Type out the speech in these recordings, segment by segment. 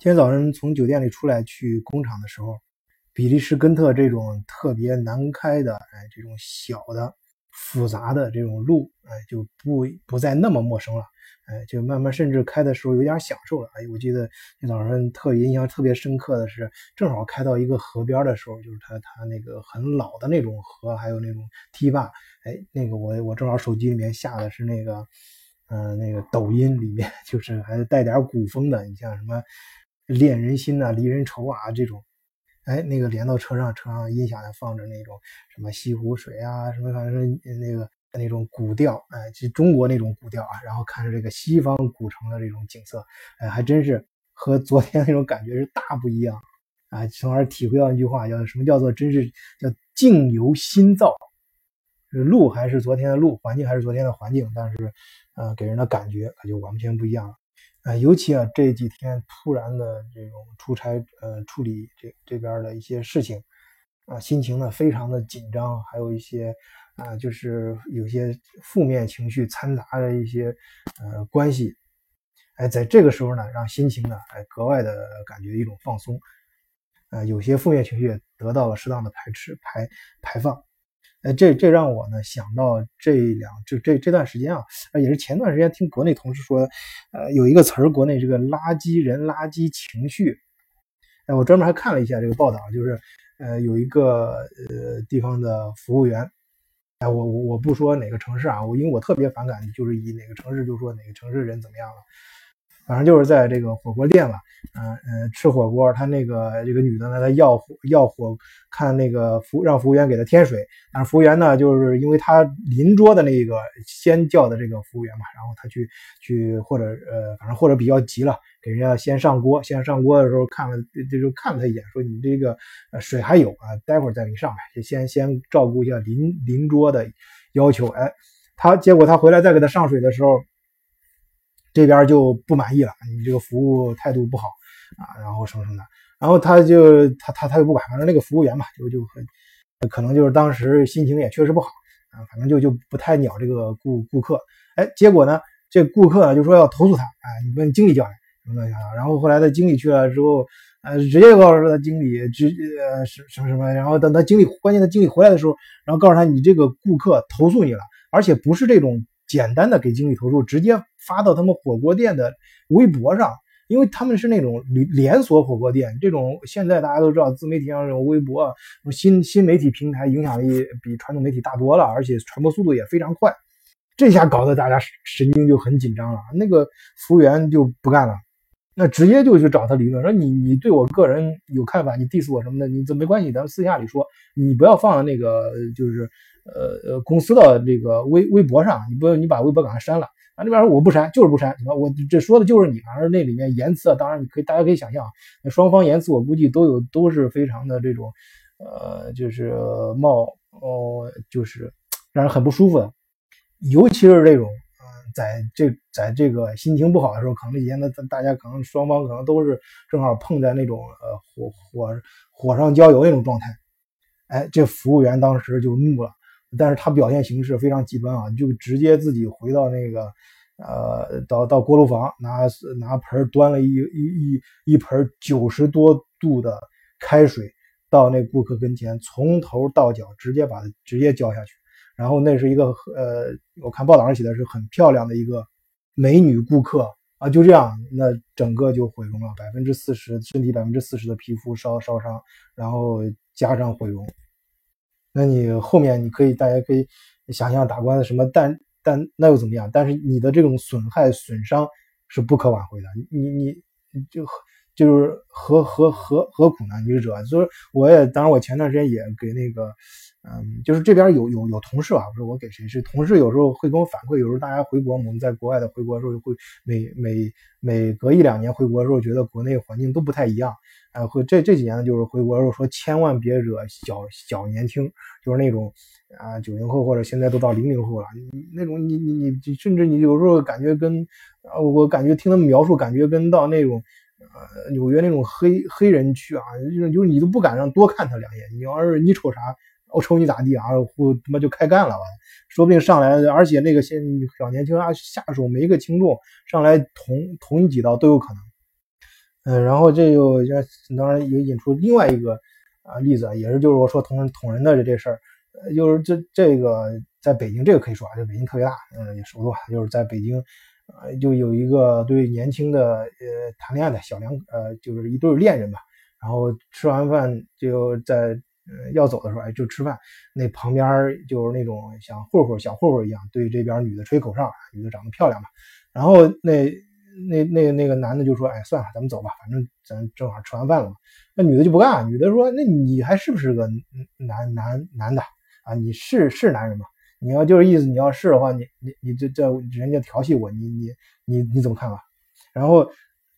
今天早晨从酒店里出来去工厂的时候，比利时根特这种特别难开的，哎，这种小的、复杂的这种路，哎，就不不再那么陌生了，哎，就慢慢甚至开的时候有点享受了。哎，我记得今天早上特别印象特别深刻的是，正好开到一个河边的时候，就是它它那个很老的那种河，还有那种堤坝，哎，那个我我正好手机里面下的是那个，嗯，那个抖音里面 就是还带点古风的，你像什么。恋人心呐，离人愁啊，这种，哎，那个连到车上，车上音响还放着那种什么西湖水啊，什么反正那个那种古调，哎，就中国那种古调啊，然后看着这个西方古城的这种景色，哎，还真是和昨天那种感觉是大不一样啊，从而体会到一句话，叫什么叫做真是叫境由心造，路还是昨天的路，环境还是昨天的环境，但是，呃，给人的感觉可就完全不一样了。呃，尤其啊这几天突然的这种出差，呃，处理这这边的一些事情，啊，心情呢非常的紧张，还有一些啊，就是有些负面情绪掺杂着一些呃关系，哎，在这个时候呢，让心情呢，哎，格外的感觉一种放松，呃，有些负面情绪得到了适当的排斥排排放。哎，这这让我呢想到这两就这这段时间啊，也是前段时间听国内同事说，呃，有一个词儿，国内这个“垃圾人”“垃圾情绪”。哎，我专门还看了一下这个报道，就是呃，有一个呃地方的服务员，哎，我我我不说哪个城市啊，我因为我特别反感，就是以哪个城市就说哪个城市人怎么样了。反正就是在这个火锅店吧，嗯嗯，吃火锅，他那个这个女的呢，她要火要火，看那个服让服务员给她添水，但是服务员呢，就是因为他邻桌的那个先叫的这个服务员嘛，然后他去去或者呃，反正或者比较急了，给人家先上锅，先上锅的时候看了这就看了他一眼，说你这个水还有啊，待会儿再给你上来，就先先照顾一下邻邻桌的要求，哎，他结果他回来再给他上水的时候。这边就不满意了，你这个服务态度不好啊，然后什么什么的，然后他就他他他就不管，反正那个服务员嘛，就就很可能就是当时心情也确实不好啊，反正就就不太鸟这个顾顾客。哎，结果呢，这顾客呢就说要投诉他，哎，你问经理叫来什么的。然后后来他经理去了之后，呃，直接告诉他经理直呃什什么什么，然后等他经理关键他经理回来的时候，然后告诉他你这个顾客投诉你了，而且不是这种。简单的给经理投诉，直接发到他们火锅店的微博上，因为他们是那种连连锁火锅店，这种现在大家都知道，自媒体上这种微博、新新媒体平台影响力比传统媒体大多了，而且传播速度也非常快。这下搞得大家神经就很紧张了。那个服务员就不干了，那直接就去找他理论，说你你对我个人有看法，你 diss 我什么的，你这没关系，咱们私下里说，你不要放那个就是。呃呃，公司的这个微微博上，你不你把微博给他删了，啊那边说我不删，就是不删，什么我这说的就是你，反正那里面言辞，当然你可以大家可以想象，那双方言辞我估计都有都是非常的这种，呃就是冒哦就是让人很不舒服的，尤其是这种嗯在这在这个心情不好的时候，可能这几天的大家可能双方可能都是正好碰在那种呃火火火上浇油那种状态，哎这服务员当时就怒了。但是他表现形式非常极端啊，就直接自己回到那个，呃，到到锅炉房拿拿盆端了一一一一盆九十多度的开水到那顾客跟前，从头到脚直接把它直接浇下去。然后那是一个呃，我看报道上写的是很漂亮的一个美女顾客啊，就这样，那整个就毁容了，百分之四十身体百分之四十的皮肤烧烧伤，然后加上毁容。那你后面你可以，大家可以想象打官司什么，但但那又怎么样？但是你的这种损害损伤是不可挽回的，你你就就是何何何何苦呢？你是者，所以我也当然我前段时间也给那个。嗯，就是这边有有有同事啊，不是我给谁，是同事有时候会跟我反馈，有时候大家回国，我们在国外的回国的时候，会每每每隔一两年回国的时候，觉得国内环境都不太一样，哎，会这这几年，就是回国的时候说千万别惹小小年轻，就是那种啊九零后或者现在都到零零后了，那种你你你甚至你有时候感觉跟，我感觉听他们描述，感觉跟到那种呃纽约那种黑黑人区啊，就是就是你都不敢让多看他两眼，你要是你瞅啥。我瞅你咋地啊？我他妈就开干了吧？说不定上来，而且那个现小年轻啊，下手没个轻重，上来捅捅你几刀都有可能。嗯，然后这就当然也引出另外一个啊例子，也是就是我说捅人捅人的这这事儿，就是这这个在北京这个可以说啊，就北京特别大，嗯，也首都啊，就是在北京，呃，就有一个对年轻的呃谈恋爱的小两呃，就是一对恋人吧，然后吃完饭就在呃要走的时候，哎，就吃饭，那旁边就是那种像混混小混混一样，对这边女的吹口哨，女的长得漂亮嘛，然后那。那那那个男的就说：“哎，算了，咱们走吧，反正咱正好吃完饭了嘛。”那女的就不干，女的说：“那你还是不是个男男男的啊？你是是男人吗？你要就是意思，你要是的话，你你你这这人家调戏我，你你你你怎么看吧？”然后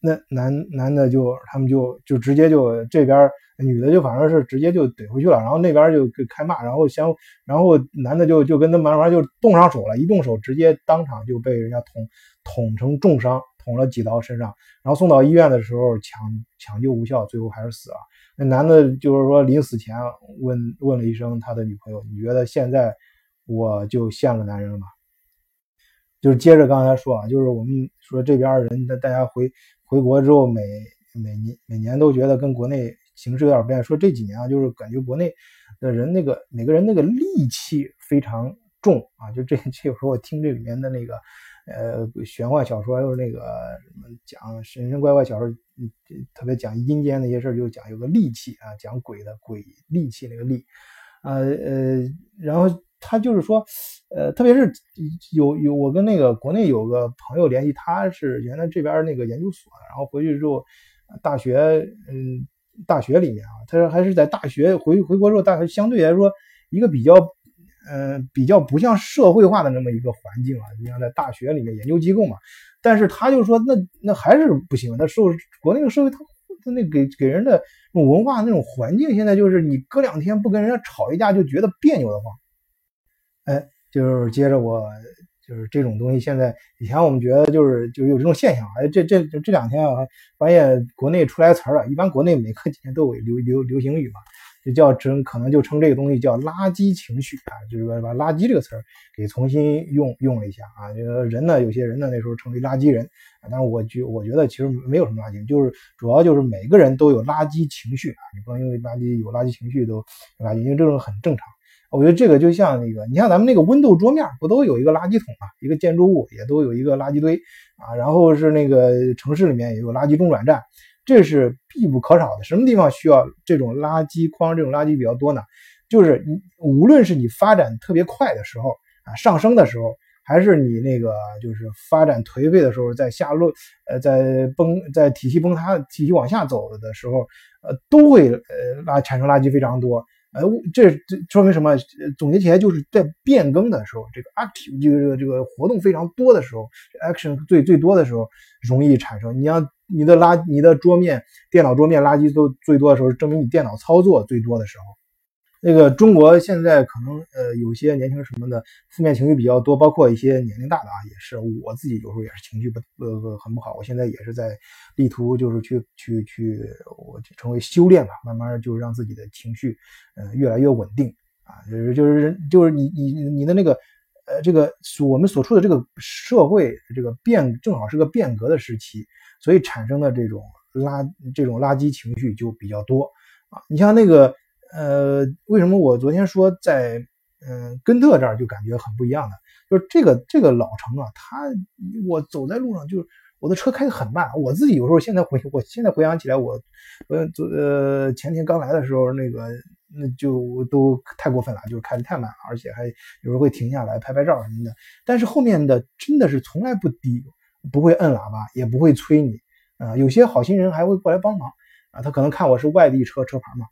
那男男的就他们就就直接就这边女的就反正是直接就怼回去了，然后那边就开骂，然后相然后男的就就跟他慢慢就动上手了，一动手直接当场就被人家捅捅成重伤。捅了几刀身上，然后送到医院的时候抢抢救无效，最后还是死了。那男的就是说临死前问问了一声他的女朋友：“你觉得现在我就像个男人了吗？”就是接着刚才说啊，就是我们说这边人大家回回国之后，每每年每年都觉得跟国内形势有点变。说这几年啊，就是感觉国内的人那个每个人那个戾气非常重啊。就这这有时候我听这里面的那个。呃，玄幻小说又是那个什么讲神神怪怪小说，特别讲阴间那些事儿，就讲有个戾气啊，讲鬼的鬼戾气那个戾，呃呃，然后他就是说，呃，特别是有有我跟那个国内有个朋友联系，他是原来这边那个研究所，然后回去之后，大学嗯大学里面啊，他说还是在大学回回国之后，大学相对来说一个比较。嗯，比较不像社会化的那么一个环境啊，你像在大学里面研究机构嘛，但是他就说那那还是不行，那受国内的社会他他那给给人的那种文化那种环境，现在就是你隔两天不跟人家吵一架就觉得别扭的慌，哎，就是接着我就是这种东西，现在以前我们觉得就是就有这种现象，哎，这这这两天啊，发现国内出来词儿了，一般国内每隔几天都有流流流行语嘛。就叫称，可能就称这个东西叫垃圾情绪啊，就是说把垃圾这个词儿给重新用用了一下啊。这个人呢，有些人呢那时候称为垃圾人，但是我觉我觉得其实没有什么垃圾，就是主要就是每个人都有垃圾情绪啊，你不能因为垃圾有垃圾情绪都垃圾，因为这种很正常。我觉得这个就像那个，你像咱们那个 window 桌面不都有一个垃圾桶啊，一个建筑物也都有一个垃圾堆啊，然后是那个城市里面也有垃圾中转站。这是必不可少的。什么地方需要这种垃圾筐？这种垃圾比较多呢？就是你无论是你发展特别快的时候啊，上升的时候，还是你那个就是发展颓废的时候，在下落，呃，在崩，在体系崩塌、体系往下走的时候，呃，都会呃垃产生垃圾非常多。呃，这这说明什么？总结起来就是在变更的时候，这个 active 这个这个活动非常多的时候，action 最最多的时候，容易产生。你要。你的垃，你的桌面、电脑桌面垃圾都最多的时候，证明你电脑操作最多的时候。那个中国现在可能呃有些年轻什么的负面情绪比较多，包括一些年龄大的啊，也是我自己有时候也是情绪不呃很不好。我现在也是在力图就是去去去，我就成为修炼吧，慢慢就是让自己的情绪呃越来越稳定啊，就是就是就是你你你的那个呃这个我们所处的这个社会这个变正好是个变革的时期。所以产生的这种垃这种垃圾情绪就比较多啊！你像那个呃，为什么我昨天说在嗯根特这儿就感觉很不一样呢？就是这个这个老城啊，它我走在路上就是我的车开得很慢，我自己有时候现在回我现在回想起来，我呃呃前天刚来的时候那个那就都太过分了，就是开得太慢，而且还有时候会停下来拍拍照什么的。但是后面的真的是从来不低。不会摁喇叭，也不会催你，啊，有些好心人还会过来帮忙，啊，他可能看我是外地车车牌嘛，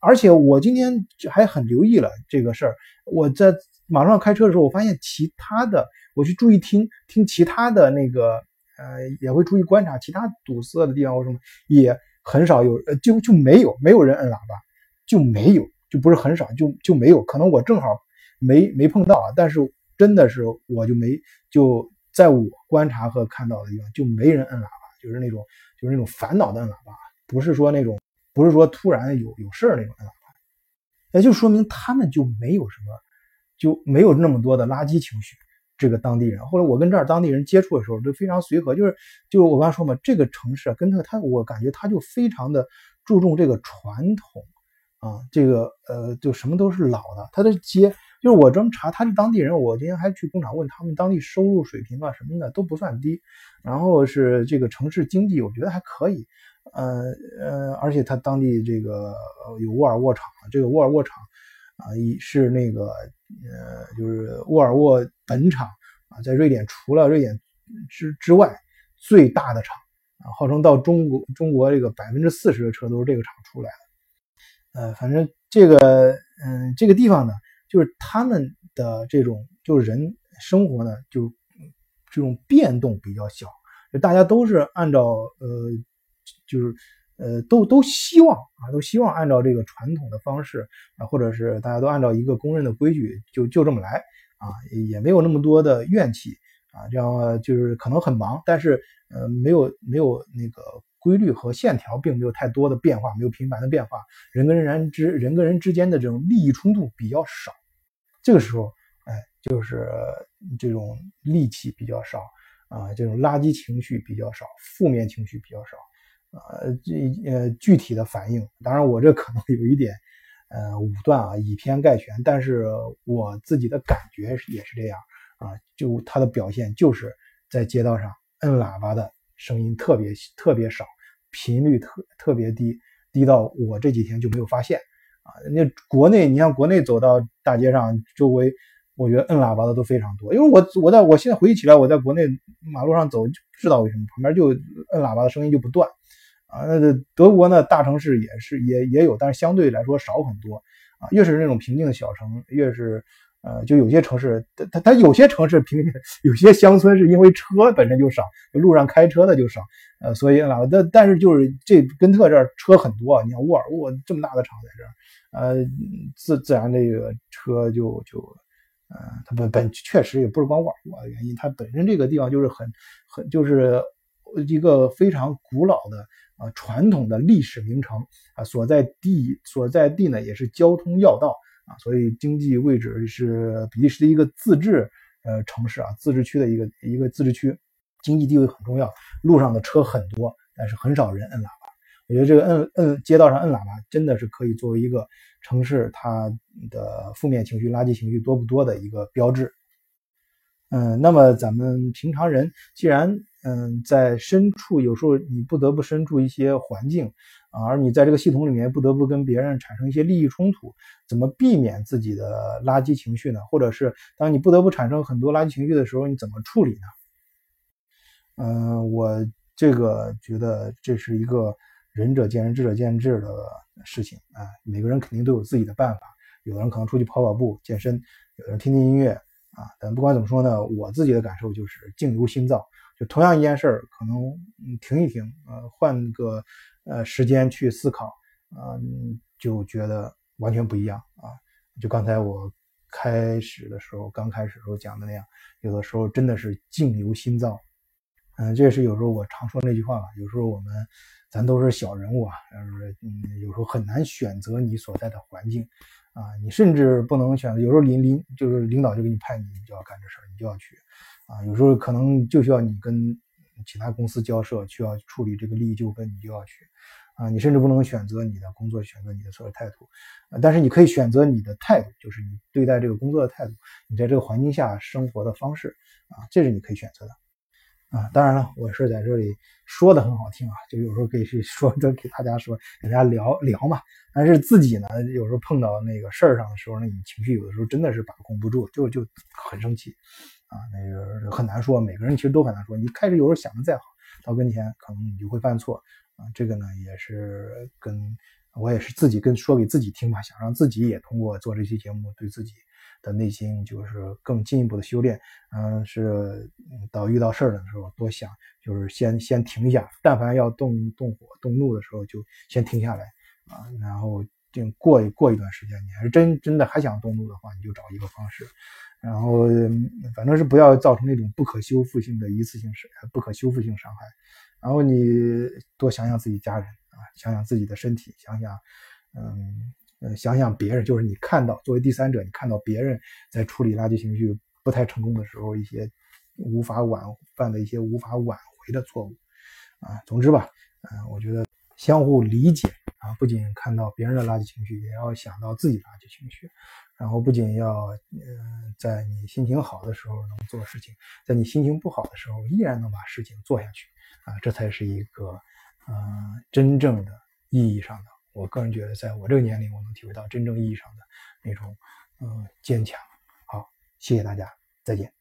而且我今天还很留意了这个事儿，我在马路上开车的时候，我发现其他的，我去注意听听其他的那个，呃，也会注意观察其他堵塞的地方或什么，也很少有，呃，就就没有没有人摁喇叭，就没有，就不是很少，就就没有，可能我正好没没碰到啊，但是真的是我就没就。在我观察和看到的地方，就没人摁喇叭，就是那种就是那种烦恼的摁喇叭，不是说那种不是说突然有有事儿那种摁喇叭，那就说明他们就没有什么就没有那么多的垃圾情绪这个当地人。后来我跟这儿当地人接触的时候，都非常随和，就是就是我刚才说嘛，这个城市啊，根特他我感觉他就非常的注重这个传统啊，这个呃，就什么都是老的。他的街就是我这么查，他是当地人，我今天还去工厂问他们当地收入水平啊什么的都不算低，然后是这个城市经济，我觉得还可以。呃呃，而且他当地这个有沃尔沃厂，这个沃尔沃厂啊，一是那个呃，就是沃尔沃本厂啊，在瑞典除了瑞典之之外最大的厂啊，号称到中国中国这个百分之四十的车都是这个厂出来的。呃，反正这个嗯，这个地方呢，就是他们的这种就是人生活呢，就这种变动比较小，大家都是按照呃。就是，呃，都都希望啊，都希望按照这个传统的方式啊，或者是大家都按照一个公认的规矩，就就这么来啊，也没有那么多的怨气啊，这样就是可能很忙，但是呃，没有没有那个规律和线条，并没有太多的变化，没有频繁的变化，人跟人之人跟人之间的这种利益冲突比较少，这个时候，哎，就是这种戾气比较少啊，这种垃圾情绪比较少，负面情绪比较少。呃，这呃具体的反应，当然我这可能有一点呃武断啊，以偏概全，但是我自己的感觉也是这样啊，就他的表现就是在街道上摁喇叭的声音特别特别少，频率特特别低，低到我这几天就没有发现啊。那国内你像国内走到大街上，周围我觉得摁喇叭的都非常多，因为我我在我现在回忆起来，我在国内马路上走，就知道为什么旁边就摁喇叭的声音就不断。啊，那德国呢，大城市也是也也有，但是相对来说少很多啊。越是那种平静的小城，越是呃，就有些城市，它它它有些城市平，有些乡村是因为车本身就少，路上开车的就少，呃，所以啊，但但是就是这根特这儿车很多，你看沃尔沃这么大的厂在这儿，呃，自自然这个车就就，呃，它本本确实也不是光沃尔沃的原因，它本身这个地方就是很很就是一个非常古老的。啊，传统的历史名城啊，所在地所在地呢也是交通要道啊，所以经济位置是比利时的一个自治呃城市啊，自治区的一个一个自治区，经济地位很重要。路上的车很多，但是很少人摁喇叭。我觉得这个摁摁街道上摁喇叭真的是可以作为一个城市它的负面情绪、垃圾情绪多不多的一个标志。嗯，那么咱们平常人既然嗯，在深处有时候你不得不身处一些环境啊，而你在这个系统里面不得不跟别人产生一些利益冲突，怎么避免自己的垃圾情绪呢？或者是当你不得不产生很多垃圾情绪的时候，你怎么处理呢？嗯，我这个觉得这是一个仁者见仁，智者见智的事情啊。每个人肯定都有自己的办法，有的人可能出去跑跑步、健身，有的人听听音乐啊。但不管怎么说呢，我自己的感受就是境由心造。就同样一件事儿，可能停一停，呃，换个呃时间去思考，嗯，就觉得完全不一样啊。就刚才我开始的时候，刚开始时候讲的那样，有的时候真的是境由心造。嗯，这也是有时候我常说那句话吧。有时候我们咱都是小人物啊，就是嗯，有时候很难选择你所在的环境啊，你甚至不能选择。有时候领领就是领导就给你派你，你就要干这事儿，你就要去。啊，有时候可能就需要你跟其他公司交涉，需要处理这个利益纠纷，你就要去。啊，你甚至不能选择你的工作，选择你的所有态度。啊，但是你可以选择你的态度，就是你对待这个工作的态度，你在这个环境下生活的方式。啊，这是你可以选择的。啊，当然了，我是在这里说的很好听啊，就有时候可以去说，就给大家说，给大家聊聊嘛。但是自己呢，有时候碰到那个事儿上的时候呢，你情绪有的时候真的是把控不住，就就很生气。啊，那个很难说，每个人其实都很难说。你开始有时候想的再好，到跟前可能你就会犯错啊。这个呢，也是跟我也是自己跟说给自己听吧，想让自己也通过做这期节目，对自己的内心就是更进一步的修炼。嗯，是到遇到事儿的时候多想，就是先先停一下，但凡要动动火动怒的时候，就先停下来啊，然后定过过一段时间，你还是真真的还想动怒的话，你就找一个方式。然后，反正是不要造成那种不可修复性的一次性伤不可修复性伤害。然后你多想想自己家人啊，想想自己的身体，想想，嗯，想想别人，就是你看到作为第三者，你看到别人在处理垃圾情绪不太成功的时候一些无法挽犯的一些无法挽回的错误啊。总之吧，嗯，我觉得相互理解啊，不仅看到别人的垃圾情绪，也要想到自己的垃圾情绪。然后不仅要嗯，在你心情好的时候能做事情，在你心情不好的时候依然能把事情做下去啊，这才是一个呃真正的意义上的。我个人觉得，在我这个年龄，我能体会到真正意义上的那种嗯坚强。好，谢谢大家，再见。